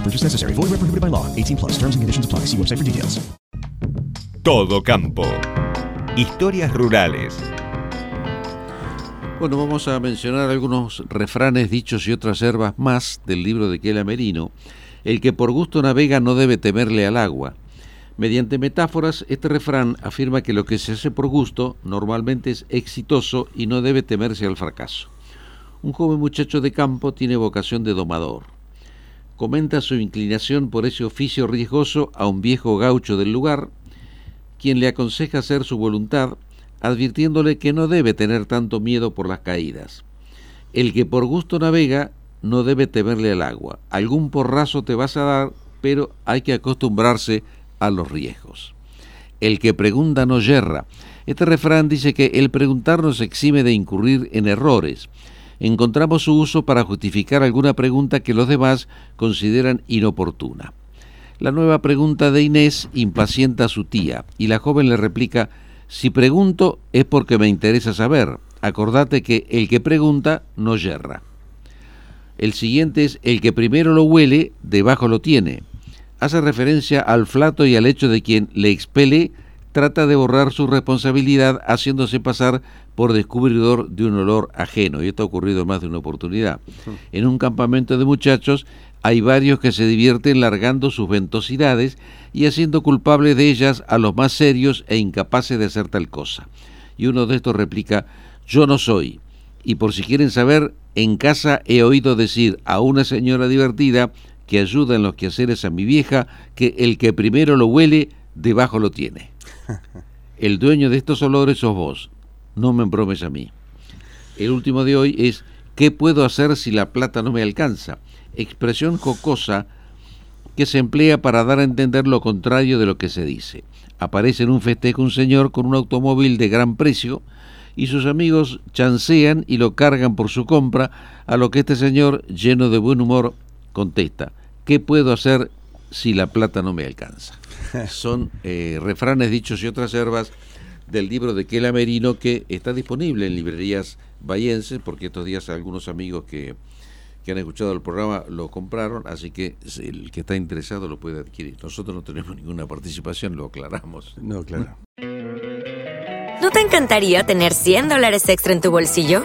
No purchase necessary. Void where prohibited by law. 18 plus. Terms and conditions apply. See website for details. Todo campo. Historias rurales. Bueno, vamos a mencionar algunos refranes, dichos y otras herbas más del libro de Kela Merino. El que por gusto navega no debe temerle al agua. Mediante metáforas, este refrán afirma que lo que se hace por gusto normalmente es exitoso y no debe temerse al fracaso. Un joven muchacho de campo tiene vocación de domador. Comenta su inclinación por ese oficio riesgoso a un viejo gaucho del lugar, quien le aconseja hacer su voluntad advirtiéndole que no debe tener tanto miedo por las caídas. El que por gusto navega no debe temerle al agua. Algún porrazo te vas a dar, pero hay que acostumbrarse a los riesgos. El que pregunta no yerra. Este refrán dice que el preguntar nos exime de incurrir en errores. Encontramos su uso para justificar alguna pregunta que los demás consideran inoportuna. La nueva pregunta de Inés impacienta a su tía y la joven le replica si pregunto es porque me interesa saber. Acordate que el que pregunta no yerra. El siguiente es el que primero lo huele, debajo lo tiene. Hace referencia al flato y al hecho de quien le expele trata de borrar su responsabilidad haciéndose pasar por descubridor de un olor ajeno. Y esto ha ocurrido más de una oportunidad. En un campamento de muchachos hay varios que se divierten largando sus ventosidades y haciendo culpables de ellas a los más serios e incapaces de hacer tal cosa. Y uno de estos replica, yo no soy. Y por si quieren saber, en casa he oído decir a una señora divertida que ayuda en los quehaceres a mi vieja que el que primero lo huele, debajo lo tiene. El dueño de estos olores sos vos, no me embromes a mí. El último de hoy es, ¿qué puedo hacer si la plata no me alcanza? Expresión jocosa que se emplea para dar a entender lo contrario de lo que se dice. Aparece en un festejo un señor con un automóvil de gran precio y sus amigos chancean y lo cargan por su compra, a lo que este señor, lleno de buen humor, contesta, ¿qué puedo hacer si la plata no me alcanza? Son eh, refranes dichos y otras herbas del libro de Kela Merino que está disponible en librerías bayenses, porque estos días algunos amigos que, que han escuchado el programa lo compraron, así que el que está interesado lo puede adquirir. Nosotros no tenemos ninguna participación, lo aclaramos. No, claro. ¿No te encantaría tener 100 dólares extra en tu bolsillo?